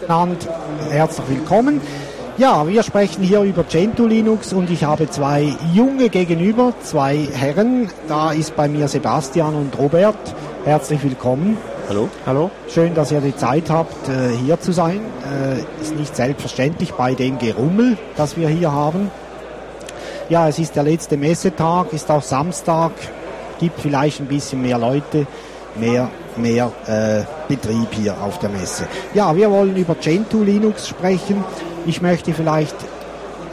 miteinander. Herzlich willkommen. Ja, wir sprechen hier über Gentoo Linux und ich habe zwei junge gegenüber, zwei Herren. Da ist bei mir Sebastian und Robert. Herzlich willkommen. Hallo. Hallo. Schön, dass ihr die Zeit habt, äh, hier zu sein. Äh, ist nicht selbstverständlich bei dem Gerummel, das wir hier haben. Ja, es ist der letzte Messetag, ist auch Samstag, gibt vielleicht ein bisschen mehr Leute, mehr, mehr äh, Betrieb hier auf der Messe. Ja, wir wollen über Gentoo Linux sprechen. Ich möchte vielleicht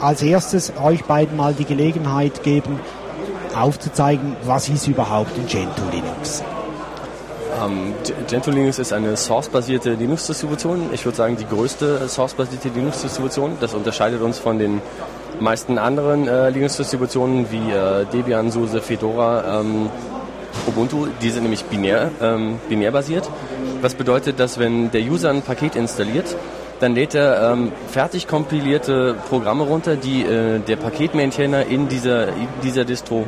als erstes euch beiden mal die Gelegenheit geben, aufzuzeigen, was ist überhaupt ein Gentoo Linux. Ähm, Gentoo Linux ist eine Source-basierte Linux-Distribution. Ich würde sagen, die größte Source-basierte Linux-Distribution. Das unterscheidet uns von den meisten anderen äh, Linux-Distributionen wie äh, Debian, SUSE, Fedora, ähm, Ubuntu. Die sind nämlich binär, ähm, binär basiert. Was bedeutet, dass wenn der User ein Paket installiert, dann lädt er ähm, fertig kompilierte Programme runter, die äh, der Paketmaintainer in dieser, in dieser Distro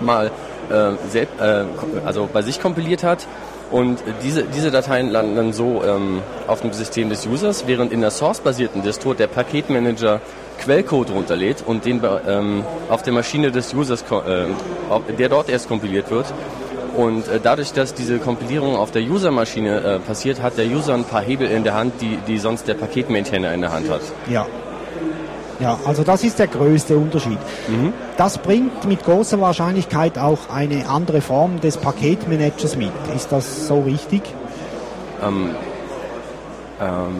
mal äh, selbst, äh, also bei sich kompiliert hat. Und diese, diese Dateien landen dann so ähm, auf dem System des Users, während in der Source-basierten Distro der Paketmanager Quellcode runterlädt und den ähm, auf der Maschine des Users, äh, der dort erst kompiliert wird, und äh, dadurch, dass diese Kompilierung auf der User-Maschine äh, passiert, hat der User ein paar Hebel in der Hand, die, die sonst der Paketmaintainer in der Hand hat. Ja. Ja, also das ist der größte Unterschied. Mhm. Das bringt mit großer Wahrscheinlichkeit auch eine andere Form des Paketmanagers mit. Ist das so richtig? Ähm, ähm,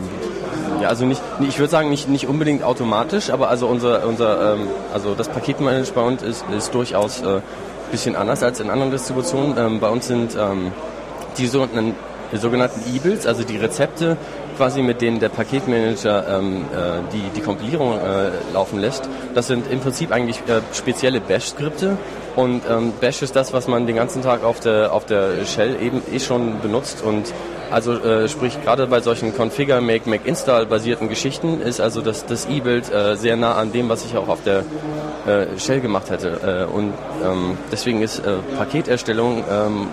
ja, also nicht, ich würde sagen nicht, nicht unbedingt automatisch, aber also unser, unser ähm, also das Paketmanagement ist, ist durchaus äh, bisschen anders als in anderen Distributionen. Ähm, bei uns sind ähm, die sogenannten, E-Builds, also die Rezepte, quasi mit denen der Paketmanager ähm, äh, die, die Kompilierung äh, laufen lässt. Das sind im Prinzip eigentlich äh, spezielle Bash-Skripte und ähm, Bash ist das, was man den ganzen Tag auf der, auf der Shell eben eh schon benutzt und also äh, sprich gerade bei solchen Configure, Make, Make, Install basierten Geschichten ist also das, das E-Build äh, sehr nah an dem, was ich auch auf der äh, Shell gemacht hätte. Äh, und ähm, deswegen ist äh, Paketerstellung ähm,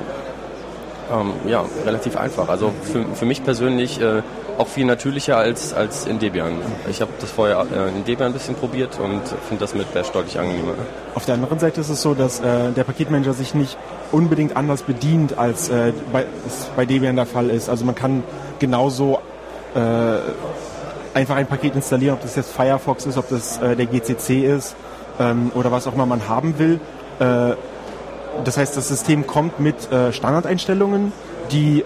ähm, ja, relativ einfach. Also für, für mich persönlich äh, auch viel natürlicher als, als in Debian. Ich habe das vorher äh, in Debian ein bisschen probiert und finde das mit Bash deutlich angenehmer. Auf der anderen Seite ist es so, dass äh, der Paketmanager sich nicht unbedingt anders bedient, als äh, bei, es bei Debian der Fall ist. Also man kann genauso äh, einfach ein Paket installieren, ob das jetzt Firefox ist, ob das äh, der GCC ist ähm, oder was auch immer man haben will. Äh, das heißt, das System kommt mit Standardeinstellungen, die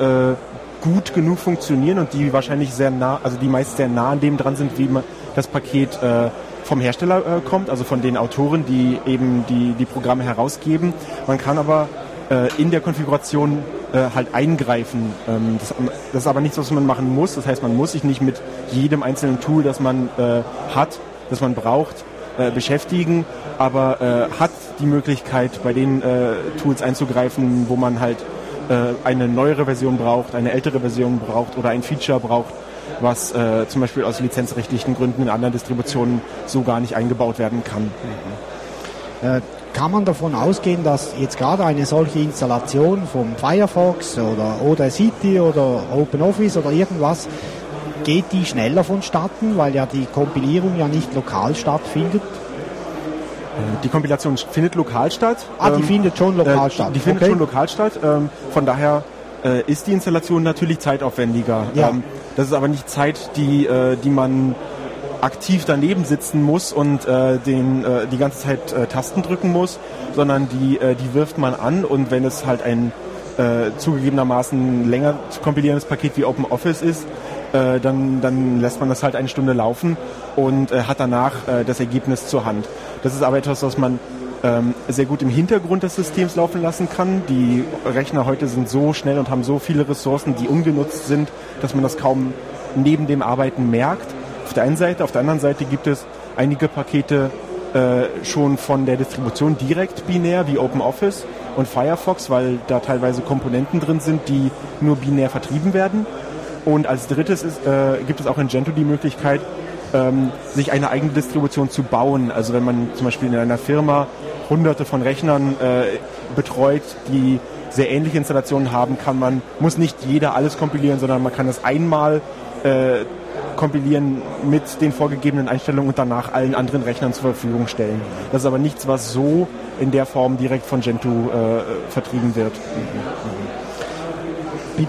gut genug funktionieren und die wahrscheinlich sehr nah, also die meist sehr nah an dem dran sind, wie man das Paket äh, vom Hersteller äh, kommt, also von den Autoren, die eben die, die Programme herausgeben. Man kann aber äh, in der Konfiguration äh, halt eingreifen. Ähm, das, das, ist aber nichts, was man machen muss. Das heißt, man muss sich nicht mit jedem einzelnen Tool, das man äh, hat, das man braucht, äh, beschäftigen, aber äh, hat die Möglichkeit, bei den Tools einzugreifen, wo man halt eine neuere Version braucht, eine ältere Version braucht oder ein Feature braucht, was äh, zum Beispiel aus lizenzrechtlichen Gründen in anderen Distributionen so gar nicht eingebaut werden kann. Mhm. kann man davon ausgehen, dass jetzt gerade eine solche Installation vom Firefox oder Audacity oder OpenOffice oder irgendwas geht die schneller vonstatten, weil ja die Kompilierung ja nicht lokal stattfindet? Die Kompilation findet lokal statt. Ah, die ähm, findet schon lokal äh, statt. Die findet okay. schon lokal statt. Ähm, von daher äh, ist die Installation natürlich zeitaufwendiger. Ja. Ähm, das ist aber nicht Zeit, die, äh, die man aktiv daneben sitzen muss und äh, den, äh, die ganze Zeit äh, Tasten drücken muss, sondern die, äh, die wirft man an und wenn es halt ein äh, zugegebenermaßen länger zu kompilierendes Paket wie OpenOffice ist, äh, dann, dann lässt man das halt eine Stunde laufen und äh, hat danach äh, das Ergebnis zur Hand. Das ist aber etwas, was man ähm, sehr gut im Hintergrund des Systems laufen lassen kann. Die Rechner heute sind so schnell und haben so viele Ressourcen, die ungenutzt sind, dass man das kaum neben dem Arbeiten merkt. Auf der einen Seite, auf der anderen Seite gibt es einige Pakete äh, schon von der Distribution direkt binär wie OpenOffice und Firefox, weil da teilweise Komponenten drin sind, die nur binär vertrieben werden. Und als drittes ist, äh, gibt es auch in Gentoo die Möglichkeit, ähm, sich eine eigene Distribution zu bauen. Also wenn man zum Beispiel in einer Firma hunderte von Rechnern äh, betreut, die sehr ähnliche Installationen haben, kann man, muss nicht jeder alles kompilieren, sondern man kann es einmal äh, kompilieren mit den vorgegebenen Einstellungen und danach allen anderen Rechnern zur Verfügung stellen. Das ist aber nichts, was so in der Form direkt von Gentoo äh, vertrieben wird.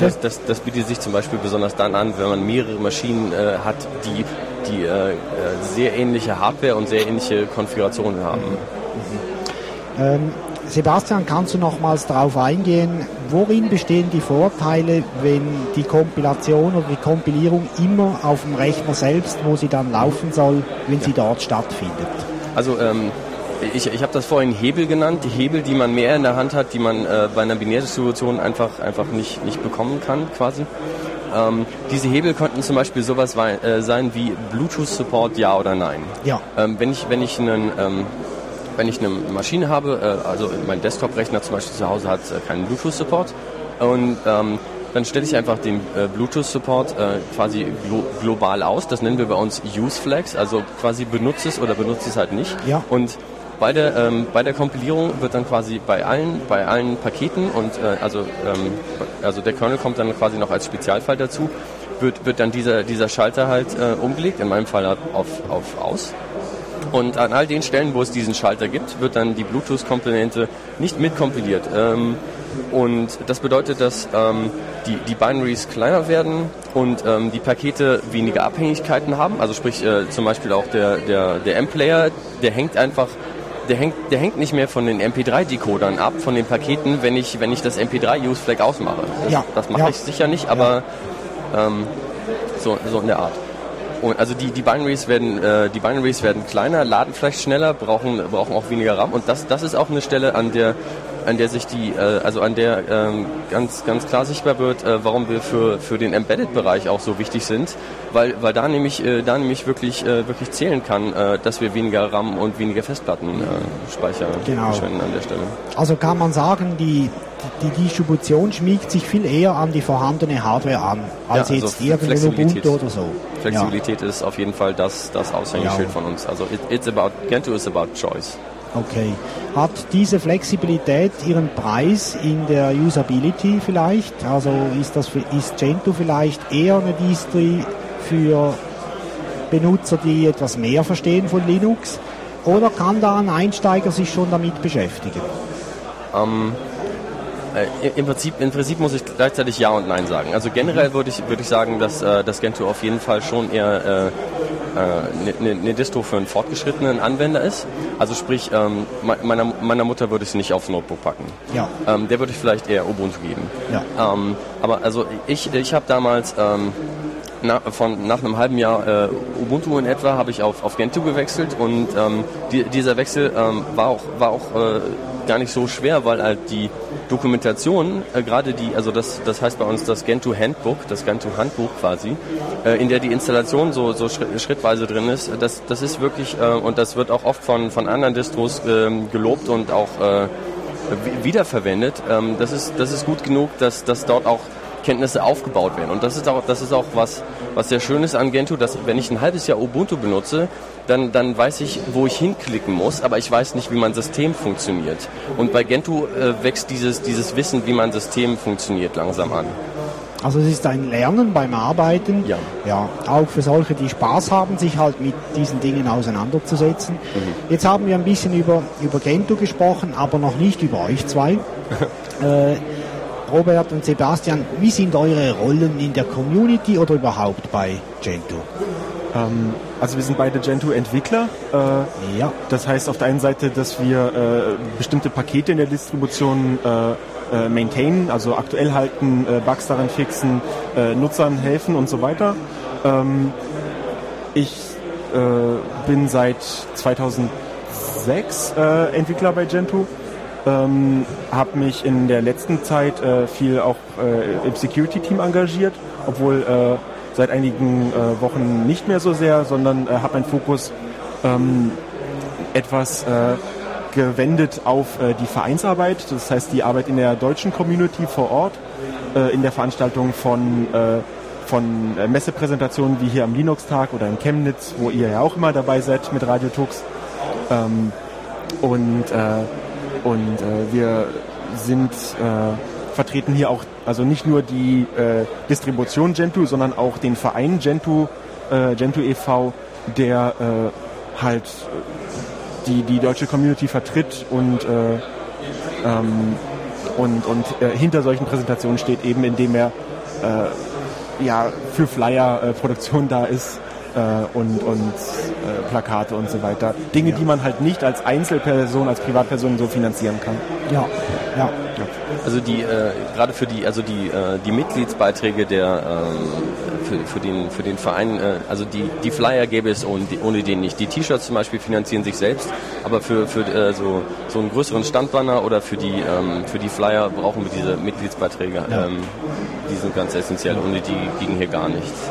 Das, das, das, bietet sich zum Beispiel besonders dann an, wenn man mehrere Maschinen äh, hat, die, die äh, sehr ähnliche Hardware und sehr ähnliche Konfigurationen haben. Mhm. Ähm, Sebastian, kannst du nochmals darauf eingehen, worin bestehen die Vorteile, wenn die Kompilation oder die Kompilierung immer auf dem Rechner selbst, wo sie dann laufen soll, wenn ja. sie dort stattfindet? Also ähm, ich, ich habe das vorhin Hebel genannt, die Hebel, die man mehr in der Hand hat, die man äh, bei einer Binärdistribution einfach, einfach nicht, nicht bekommen kann quasi. Ähm, diese Hebel könnten zum Beispiel sowas äh, sein wie Bluetooth-Support, ja oder nein. Ja. Ähm, wenn ich, wenn ich einen ähm, wenn ich eine Maschine habe, äh, also mein Desktop-Rechner zum Beispiel zu Hause hat äh, keinen Bluetooth-Support und ähm, dann stelle ich einfach den äh, Bluetooth-Support äh, quasi glo global aus. Das nennen wir bei uns Use Flags, also quasi benutze es oder benutze es halt nicht. Ja. Und bei der, ähm, bei der Kompilierung wird dann quasi bei allen, bei allen Paketen und äh, also, ähm, also der Kernel kommt dann quasi noch als Spezialfall dazu, wird, wird dann dieser, dieser Schalter halt äh, umgelegt, in meinem Fall auf, auf aus. Und an all den Stellen, wo es diesen Schalter gibt, wird dann die Bluetooth-Komponente nicht mitkompiliert. Ähm, und das bedeutet, dass ähm, die, die Binaries kleiner werden und ähm, die Pakete weniger Abhängigkeiten haben. Also sprich äh, zum Beispiel auch der, der, der M-Player, der hängt einfach der hängt, der hängt nicht mehr von den MP3-Decodern ab, von den Paketen, wenn ich, wenn ich das MP3-Use-Flag ausmache. Das, ja, das mache ja. ich sicher nicht, aber ja. ähm, so, so in der Art. Und also die, die Binaries werden äh, die Binaries werden kleiner, laden vielleicht schneller, brauchen brauchen auch weniger RAM und das das ist auch eine Stelle, an der an der sich die äh, also an der ähm, ganz ganz klar sichtbar wird, äh, warum wir für für den Embedded Bereich auch so wichtig sind, weil weil da nämlich äh, da nämlich wirklich wirklich zählen kann, dass wir weniger RAM und weniger Festplattenspeicher äh, genau. verschwenden an der Stelle. Also kann man sagen, die die Distribution schmiegt sich viel eher an die vorhandene Hardware an, als ja, also jetzt irgendein Ubuntu oder so. Flexibilität ja. ist auf jeden Fall das, das Aushängeschild ja. von uns. Also it, it's about, Gentoo is about choice. Okay. Hat diese Flexibilität ihren Preis in der Usability vielleicht? Also ist, das, ist Gentoo vielleicht eher eine Distri für Benutzer, die etwas mehr verstehen von Linux? Oder kann da ein Einsteiger sich schon damit beschäftigen? Ähm, äh, im, Prinzip, Im Prinzip muss ich gleichzeitig Ja und Nein sagen. Also generell würde ich, würde ich sagen, dass äh, das Gentoo auf jeden Fall schon eher äh, äh, ne, ne Distro für einen fortgeschrittenen Anwender ist. Also sprich, ähm, meiner, meiner Mutter würde ich es nicht aufs Notebook packen. Ja. Ähm, der würde ich vielleicht eher Ubuntu geben. Ja. Ähm, aber also ich, ich habe damals ähm, na, von, nach einem halben Jahr äh, Ubuntu in etwa habe ich auf, auf Gentoo gewechselt und ähm, die, dieser Wechsel ähm, war auch, war auch äh, gar nicht so schwer, weil halt die Dokumentation, äh, gerade die, also das, das heißt bei uns das Gentoo Handbook, das Gentoo Handbuch quasi, äh, in der die Installation so, so schrittweise drin ist, das, das ist wirklich, äh, und das wird auch oft von, von anderen Distros ähm, gelobt und auch äh, wiederverwendet. Ähm, das, ist, das ist gut genug, dass, dass dort auch Kenntnisse aufgebaut werden. Und das ist auch, das ist auch was, was sehr schön ist an Gentoo, dass wenn ich ein halbes Jahr Ubuntu benutze, dann, dann weiß ich, wo ich hinklicken muss, aber ich weiß nicht, wie mein System funktioniert. Und bei Gentoo äh, wächst dieses, dieses Wissen, wie mein System funktioniert, langsam an. Also es ist ein Lernen beim Arbeiten. Ja. Ja, auch für solche, die Spaß haben, sich halt mit diesen Dingen auseinanderzusetzen. Mhm. Jetzt haben wir ein bisschen über, über Gentoo gesprochen, aber noch nicht über euch zwei. äh, Robert und Sebastian, wie sind eure Rollen in der Community oder überhaupt bei Gentoo? Ähm, also wir sind beide Gentoo-Entwickler. Äh, ja. Das heißt auf der einen Seite, dass wir äh, bestimmte Pakete in der Distribution äh, äh maintainen, also aktuell halten, äh, Bugs daran fixen, äh, Nutzern helfen und so weiter. Ähm, ich bin seit 2006 Entwickler bei Gentoo. Ähm, habe mich in der letzten Zeit äh, viel auch äh, im Security-Team engagiert, obwohl äh, seit einigen äh, Wochen nicht mehr so sehr, sondern äh, habe meinen Fokus ähm, etwas äh, gewendet auf die Vereinsarbeit, das heißt die Arbeit in der deutschen Community vor Ort, in der Veranstaltung von, von Messepräsentationen wie hier am Linux-Tag oder in Chemnitz, wo ihr ja auch immer dabei seid mit Radio Tux. Ähm, und äh, und äh, wir sind äh, vertreten hier auch, also nicht nur die äh, Distribution Gentoo, sondern auch den Verein Gentoo, äh, Gentoo e.V., der äh, halt die, die deutsche Community vertritt und, äh, ähm, und, und äh, hinter solchen Präsentationen steht, eben indem er äh, ja, für Flyer-Produktion da ist äh, und, und äh, Plakate und so weiter. Dinge, ja. die man halt nicht als Einzelperson, als Privatperson so finanzieren kann. Ja, ja. Also die äh, gerade für die also die äh, die Mitgliedsbeiträge der ähm, für, für den für den Verein äh, also die die Flyer gäbe es ohne, ohne den nicht. Die T-Shirts zum Beispiel finanzieren sich selbst, aber für für äh, so so einen größeren Standbanner oder für die ähm, für die Flyer brauchen wir diese Mitgliedsbeiträge. Ja. Ähm, die sind ganz essentiell. Ohne die ging hier gar nichts.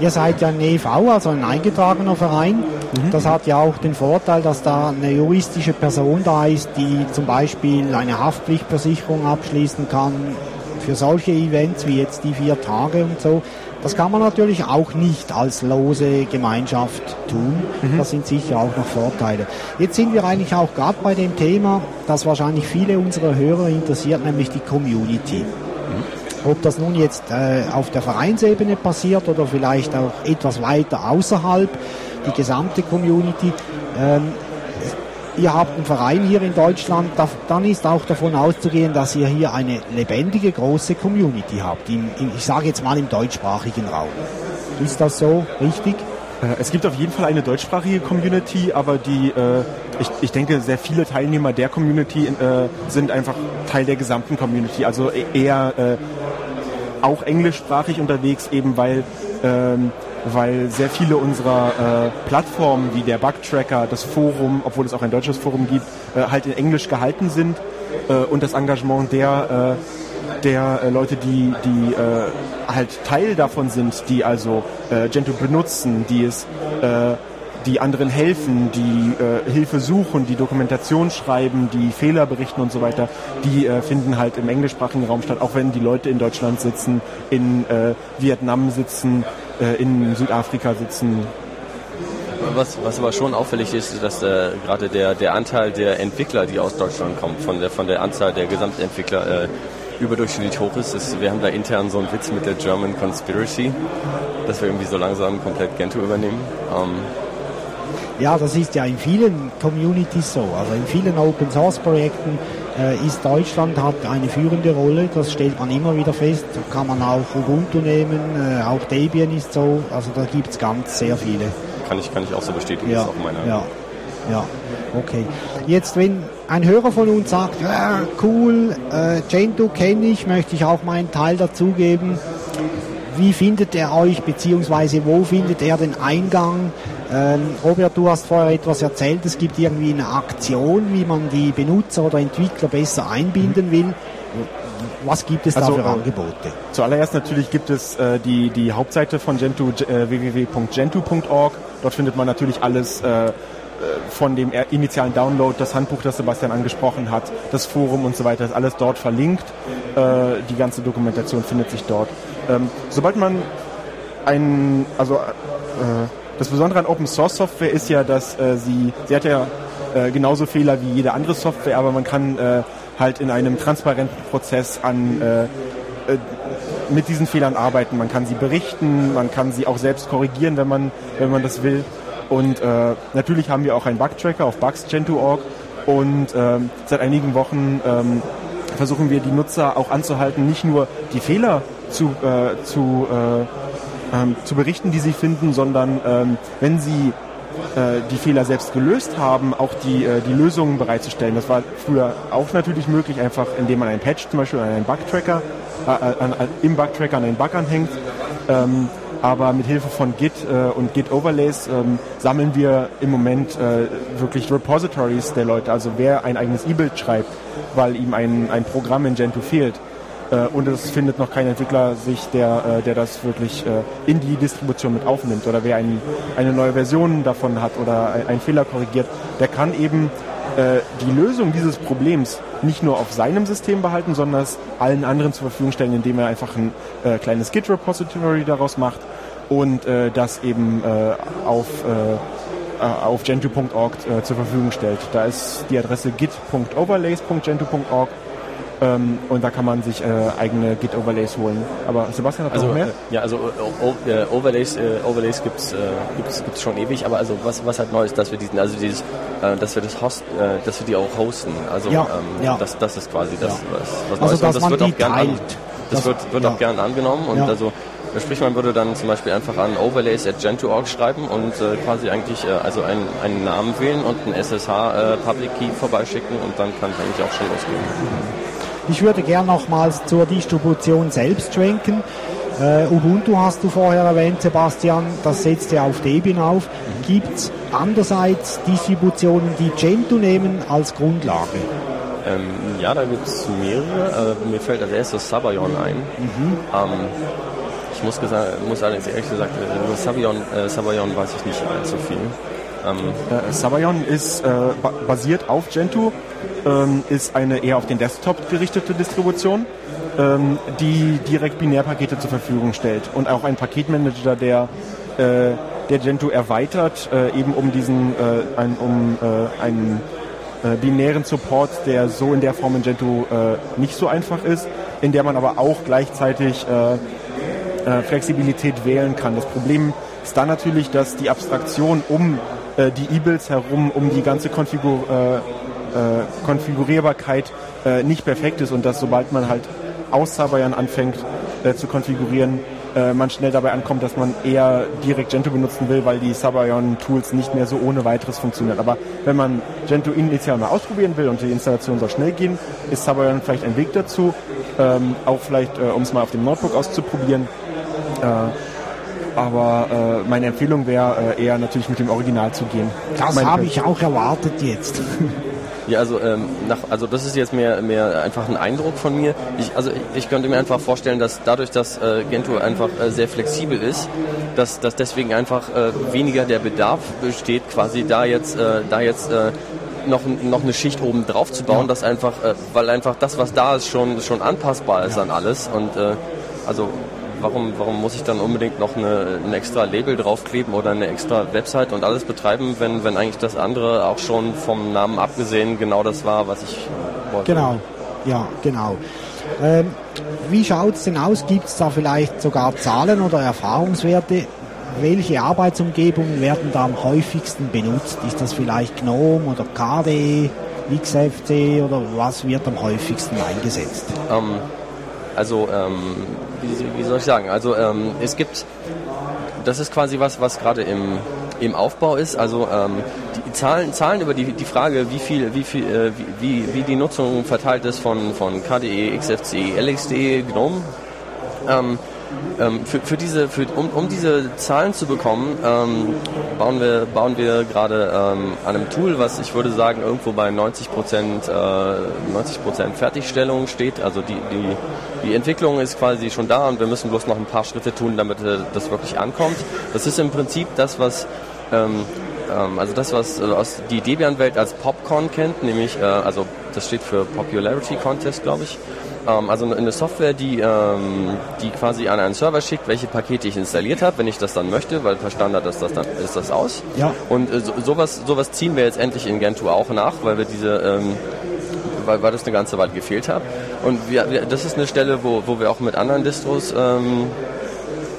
Ihr seid ja ein EV, also ein eingetragener Verein. Mhm. Das hat ja auch den Vorteil, dass da eine juristische Person da ist, die zum Beispiel eine Haftpflichtversicherung abschließen kann für solche Events wie jetzt die vier Tage und so. Das kann man natürlich auch nicht als lose Gemeinschaft tun. Mhm. Das sind sicher auch noch Vorteile. Jetzt sind wir eigentlich auch gerade bei dem Thema, das wahrscheinlich viele unserer Hörer interessiert, nämlich die Community. Ob das nun jetzt äh, auf der Vereinsebene passiert oder vielleicht auch etwas weiter außerhalb, die gesamte Community. Ähm, ihr habt einen Verein hier in Deutschland, da, dann ist auch davon auszugehen, dass ihr hier eine lebendige, große Community habt. In, in, ich sage jetzt mal im deutschsprachigen Raum. Ist das so richtig? Äh, es gibt auf jeden Fall eine deutschsprachige Community, aber die, äh, ich, ich denke, sehr viele Teilnehmer der Community äh, sind einfach Teil der gesamten Community. Also e-, eher äh, auch englischsprachig unterwegs, eben weil, ähm, weil sehr viele unserer äh, Plattformen wie der Bugtracker, das Forum, obwohl es auch ein deutsches Forum gibt, äh, halt in Englisch gehalten sind äh, und das Engagement der, äh, der äh, Leute, die, die äh, halt Teil davon sind, die also äh, Gentoo benutzen, die es äh, die anderen helfen, die äh, Hilfe suchen, die Dokumentation schreiben, die Fehler berichten und so weiter, die äh, finden halt im englischsprachigen Raum statt, auch wenn die Leute in Deutschland sitzen, in äh, Vietnam sitzen, äh, in Südafrika sitzen. Was, was aber schon auffällig ist, dass äh, gerade der, der Anteil der Entwickler, die aus Deutschland kommen, von der, von der Anzahl der Gesamtentwickler äh, überdurchschnittlich hoch ist. ist. Wir haben da intern so einen Witz mit der German Conspiracy, dass wir irgendwie so langsam komplett Gentoo übernehmen. Ähm, ja, das ist ja in vielen Communities so. Also in vielen Open Source Projekten äh, ist Deutschland hat eine führende Rolle. Das stellt man immer wieder fest. Kann man auch Ubuntu nehmen. Äh, auch Debian ist so. Also da gibt es ganz sehr viele. Kann ich, kann ich auch so bestätigen. Ja, ja, ja. Okay. Jetzt, wenn ein Hörer von uns sagt, ja, cool, äh, Gentoo kenne ich, möchte ich auch meinen Teil dazugeben. Wie findet er euch, beziehungsweise wo findet er den Eingang ähm, Robert, du hast vorher etwas erzählt, es gibt irgendwie eine Aktion, wie man die Benutzer oder Entwickler besser einbinden will. Was gibt es also, da für äh, Angebote? Zuallererst natürlich gibt es äh, die, die Hauptseite von Gentoo, äh, www.gentoo.org. Dort findet man natürlich alles äh, von dem initialen Download, das Handbuch, das Sebastian angesprochen hat, das Forum und so weiter, ist alles dort verlinkt. Äh, die ganze Dokumentation findet sich dort. Ähm, sobald man ein, also äh, das Besondere an Open Source Software ist ja, dass äh, sie, sie hat ja äh, genauso Fehler wie jede andere Software, aber man kann äh, halt in einem transparenten Prozess an äh, äh, mit diesen Fehlern arbeiten. Man kann sie berichten, man kann sie auch selbst korrigieren, wenn man, wenn man das will. Und äh, natürlich haben wir auch einen Bug-Tracker auf bugs.gentoo.org und ähm, seit einigen Wochen ähm, versuchen wir die Nutzer auch anzuhalten, nicht nur die Fehler zu, äh, zu äh, ähm, zu berichten, die sie finden, sondern ähm, wenn sie äh, die Fehler selbst gelöst haben, auch die, äh, die Lösungen bereitzustellen. Das war früher auch natürlich möglich, einfach indem man einen Patch zum Beispiel an einen Bugtracker, äh, an, an, im Bugtracker an einen Bug anhängt. Ähm, aber mit Hilfe von Git äh, und Git Overlays ähm, sammeln wir im Moment äh, wirklich Repositories der Leute, also wer ein eigenes E-Bild schreibt, weil ihm ein, ein Programm in Gentoo fehlt äh, und es findet noch kein Entwickler sich, der, äh, der das wirklich äh, in die Distribution mit aufnimmt. Oder wer ein, eine neue Version davon hat oder einen Fehler korrigiert, der kann eben die Lösung dieses Problems nicht nur auf seinem System behalten, sondern es allen anderen zur Verfügung stellen, indem er einfach ein äh, kleines Git-Repository daraus macht und äh, das eben äh, auf, auf gentoo.org zur Verfügung stellt. Da ist die Adresse git.overlays.gentoo.org Ähm, und da kann man sich äh, eigene Git-Overlays holen. Aber Sebastian hat also, noch mehr? Äh, ja, also äh, Overlays, äh, Overlays gibt's, äh, gibt's, gibt's schon ewig, aber also was, was halt neu ist, dass wir diesen, also dieses, äh, dass wir das Host, äh, dass wir die auch hosten. Also Ja, ähm, ja. Das, das ist quasi das, Ja. was, was Also, Neues. Und das man wird auch gern an, das Das- wird, wird ja. auch gern angenommen und Ja. also Sprich, man würde dann zum Beispiel einfach an overlays at gentoo.org schreiben und äh, quasi eigentlich äh, also einen, einen Namen wählen und einen SSH äh, Public Key vorbeischicken und dann kann es eigentlich auch schon losgehen. Ich würde gern nochmals zur Distribution selbst schwenken. Äh, Ubuntu hast du vorher erwähnt, Sebastian, das setzt ja auf Debian auf. Gibt es andererseits Distributionen, die Gentoo nehmen als Grundlage? Ähm, ja, da gibt es mehrere. Äh, mir fällt als erstes Sabayon ein. Ähm, ich muss, muss allerdings ehrlich gesagt, äh, über Sabayon, äh, Sabayon weiß ich nicht allzu viel. Ähm, Äh, Sabayon ist äh, ba basiert auf Gentoo, ähm, ist eine eher auf den Desktop gerichtete Distribution, ähm, die direkt Binärpakete zur Verfügung stellt und auch ein Paketmanager, der äh, der Gentoo erweitert, äh, eben um diesen äh, ein, um äh, einen binären Support, der so in der Form in Gentoo nicht so einfach ist, in der man aber auch gleichzeitig Flexibilität wählen kann. Das Problem ist dann natürlich, dass die Abstraktion um äh, die E-Builds herum, um die ganze Konfigur, äh, äh, Konfigurierbarkeit äh, nicht perfekt ist und dass sobald man halt aus Sabayan anfängt äh, zu konfigurieren, äh, man schnell dabei ankommt, dass man eher direkt Gentoo benutzen will, weil die Sabayon-Tools nicht mehr so ohne weiteres funktionieren. Aber wenn man Gentoo initial mal ausprobieren will und die Installation soll schnell gehen, ist Sabayon vielleicht ein Weg dazu, ähm, auch vielleicht, äh, um es mal auf dem Notebook auszuprobieren. Äh, aber äh, meine Empfehlung wäre äh, eher natürlich mit dem Original zu gehen. Das habe ich auch erwartet jetzt. Ja, also ähm, nach, also das ist jetzt mehr mehr einfach ein Eindruck von mir. Ich, also ich, ich könnte mir einfach vorstellen, dass dadurch, dass äh, Gentoo einfach äh, sehr flexibel ist, dass, dass deswegen einfach äh, weniger der Bedarf besteht, quasi da jetzt äh, da jetzt äh, noch, noch eine Schicht oben drauf zu bauen, dass einfach, äh, weil einfach das, was da ist, schon schon anpassbar ist an alles und äh, also warum, warum muss ich dann unbedingt noch eine, ein extra Label draufkleben oder eine extra Website und alles betreiben, wenn, wenn eigentlich das andere auch schon vom Namen abgesehen genau das war, was ich wollte. Genau, ja, genau. Ähm, wie schaut es denn aus? Gibt es da vielleicht sogar Zahlen oder Erfahrungswerte? Welche Arbeitsumgebungen werden da am häufigsten benutzt? Ist das vielleicht GNOME oder KDE, XFC oder was wird am häufigsten eingesetzt? Ähm, also, ähm, wie, wie soll ich sagen? Also, ähm, es gibt, das ist quasi was, was gerade im, im Aufbau ist. Also, ähm, die Zahlen, Zahlen über die, die Frage, wie viel, wie viel, äh, wie, wie, wie die Nutzung verteilt ist von, von KDE, XFCE, LXDE, GNOME. Ähm, ähm, für, für diese, für, um, um diese Zahlen zu bekommen, ähm, bauen wir, bauen wir gerade ähm, an einem Tool, was ich würde sagen irgendwo bei 90 Prozent, äh, 90 Prozent Fertigstellung steht. Also die, die, die Entwicklung ist quasi schon da und wir müssen bloß noch ein paar Schritte tun, damit äh, das wirklich ankommt. Das ist im Prinzip das, was ähm, ähm, also das, was äh, aus die Debian-Welt als Popcorn kennt, nämlich, äh, also das steht für Popularity Contest, glaube ich. Ähm, also eine Software, die, ähm, die quasi an einen Server schickt, welche Pakete ich installiert habe, wenn ich das dann möchte, weil per Standard ist das dann ist das aus. Ja. Und äh, so, sowas, sowas ziehen wir jetzt endlich in Gentoo auch nach, weil wir diese ähm, weil, weil das eine ganze Weile gefehlt hat. Und wir, wir, das ist eine Stelle, wo, wo wir auch mit anderen Distros ähm,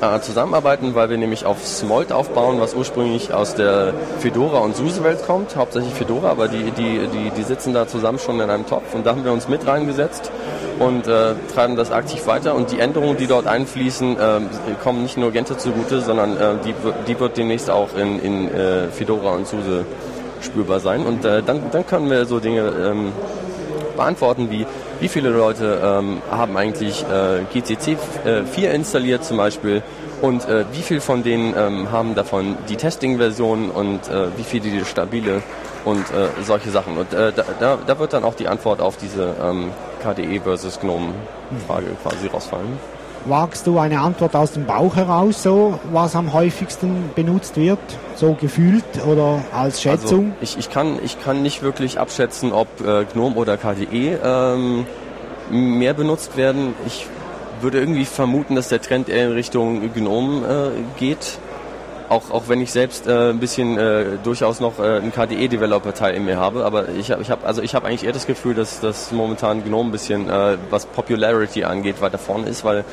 äh, zusammenarbeiten, weil wir nämlich auf Smolt aufbauen, was ursprünglich aus der Fedora und SUSE-Welt kommt, hauptsächlich Fedora, aber die, die, die, die sitzen da zusammen schon in einem Topf und da haben wir uns mit reingesetzt und äh, treiben das aktiv weiter und die Änderungen, die dort einfließen, äh, kommen nicht nur Gente zugute, sondern äh, die, die wird demnächst auch in, in äh, Fedora und SUSE spürbar sein und äh, dann, dann können wir so Dinge ähm, beantworten wie wie viele Leute ähm, haben eigentlich äh, GCC äh, 4 installiert zum Beispiel und äh, wie viel von denen ähm, haben davon die Testing-Version und äh, wie viele die stabile und äh, solche Sachen. Und äh, da, da, da wird dann auch die Antwort auf diese ähm, KDE versus GNOME-Frage quasi rausfallen. Wagst du eine Antwort aus dem Bauch heraus, so was am häufigsten benutzt wird, so gefühlt oder als Schätzung? Also ich, ich, kann, ich kann nicht wirklich abschätzen, ob äh, GNOME oder KDE ähm, mehr benutzt werden. Ich würde irgendwie vermuten, dass der Trend eher in Richtung GNOME äh, geht. Auch, auch wenn ich selbst äh, ein bisschen äh, durchaus noch äh, einen KDE-Developer-Teil in mir habe, aber ich habe ich hab, also ich hab eigentlich eher das Gefühl, dass, dass momentan GNOME ein bisschen, äh, was Popularity angeht, weiter vorne ist, weil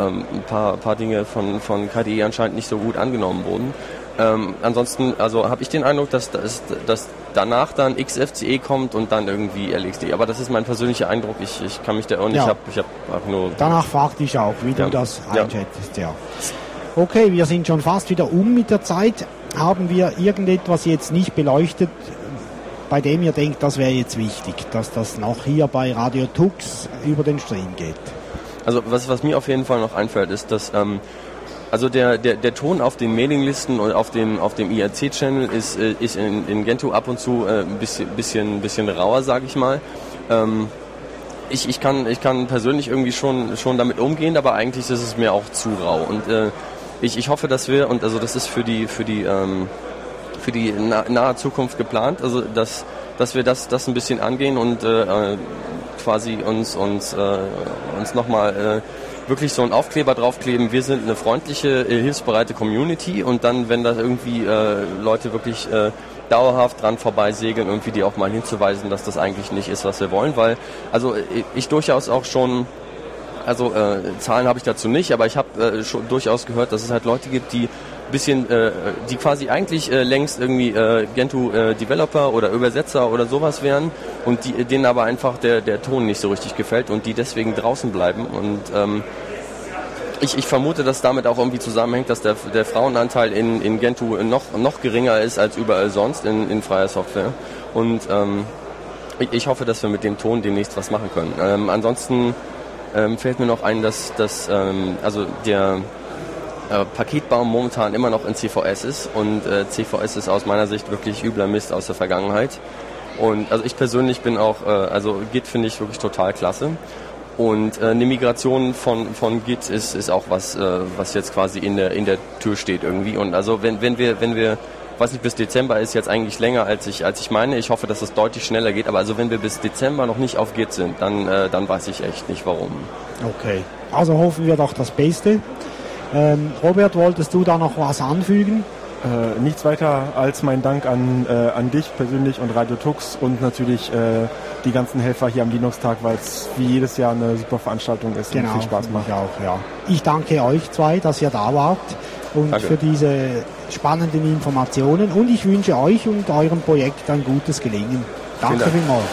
ähm, ein paar, paar Dinge von, von KDE anscheinend nicht so gut angenommen wurden. Ähm, ansonsten, also habe ich den Eindruck, dass, dass, dass danach dann XFCE kommt und dann irgendwie LXD. Aber das ist mein persönlicher Eindruck. Ich, ich kann mich da und Ja. ich habe ich hab auch nur. Danach fragte ich auch, wie Ja. du das Ja. einschätzt, ja. Okay, wir sind schon fast wieder um mit der Zeit. Haben wir irgendetwas jetzt nicht beleuchtet, bei dem ihr denkt, das wäre jetzt wichtig, dass das noch hier bei Radio Tux über den Stream geht? Also was, was mir auf jeden Fall noch einfällt, ist, dass ähm, also der, der, der Ton auf den Mailinglisten und auf dem, auf dem IRC-Channel ist, äh, ist in, in Gentoo ab und zu äh, ein bisschen, bisschen, bisschen rauer, sage ich mal. Ähm, ich, ich, kann, ich kann persönlich irgendwie schon, schon damit umgehen, aber eigentlich ist es mir auch zu rau. Und äh, ich, ich hoffe, dass wir, und also das ist für die, für die, ähm, für die na, nahe Zukunft geplant, also dass, dass wir das, das ein bisschen angehen und äh, quasi uns, uns, äh, uns nochmal äh, wirklich so einen Aufkleber draufkleben, wir sind eine freundliche, äh, hilfsbereite Community und dann, wenn da irgendwie äh, Leute wirklich äh, dauerhaft dran vorbeisegeln, irgendwie die auch mal hinzuweisen, dass das eigentlich nicht ist, was wir wollen, weil also äh, ich durchaus auch schon also äh, Zahlen habe ich dazu nicht, aber ich habe äh, schon durchaus gehört, dass es halt Leute gibt, die bisschen, äh, die quasi eigentlich äh, längst irgendwie äh, Gentoo äh, Developer oder Übersetzer oder sowas wären und die, denen aber einfach der, der Ton nicht so richtig gefällt und die deswegen draußen bleiben und ähm, ich, ich vermute, dass damit auch irgendwie zusammenhängt, dass der, der Frauenanteil in, in Gentoo noch, noch geringer ist als überall sonst in, in freier Software und ähm, ich, hoffe, dass wir mit dem Ton demnächst was machen können. Ähm, ansonsten ähm, fällt mir noch ein, dass, dass ähm, also der äh, Paketbaum momentan immer noch in CVS ist und äh, CVS ist aus meiner Sicht wirklich übler Mist aus der Vergangenheit. Und also ich persönlich bin auch, äh, also Git finde ich wirklich total klasse. Und äh, eine Migration von, von Git ist, ist auch was, äh, was jetzt quasi in der, in der Tür steht irgendwie. Und also wenn, wenn wir, wenn wir, weiß nicht, bis Dezember ist jetzt eigentlich länger als ich, als ich meine. Ich hoffe, dass es deutlich schneller geht. Aber also wenn wir bis Dezember noch nicht auf Git sind, dann, äh, dann weiß ich echt nicht warum. Okay. Also hoffen wir doch das Beste. Ähm, Robert, wolltest du da noch was anfügen? Äh, nichts weiter als mein Dank an, äh, an dich persönlich und Radio Tux und natürlich äh, die ganzen Helfer hier am Linux-Tag, weil es wie jedes Jahr eine super Veranstaltung ist und viel Spaß macht. Ich auch, ja. Ich danke euch zwei, dass ihr da wart und Danke. für diese spannenden Informationen und ich wünsche euch und eurem Projekt ein gutes Gelingen. Danke Dank. vielmals.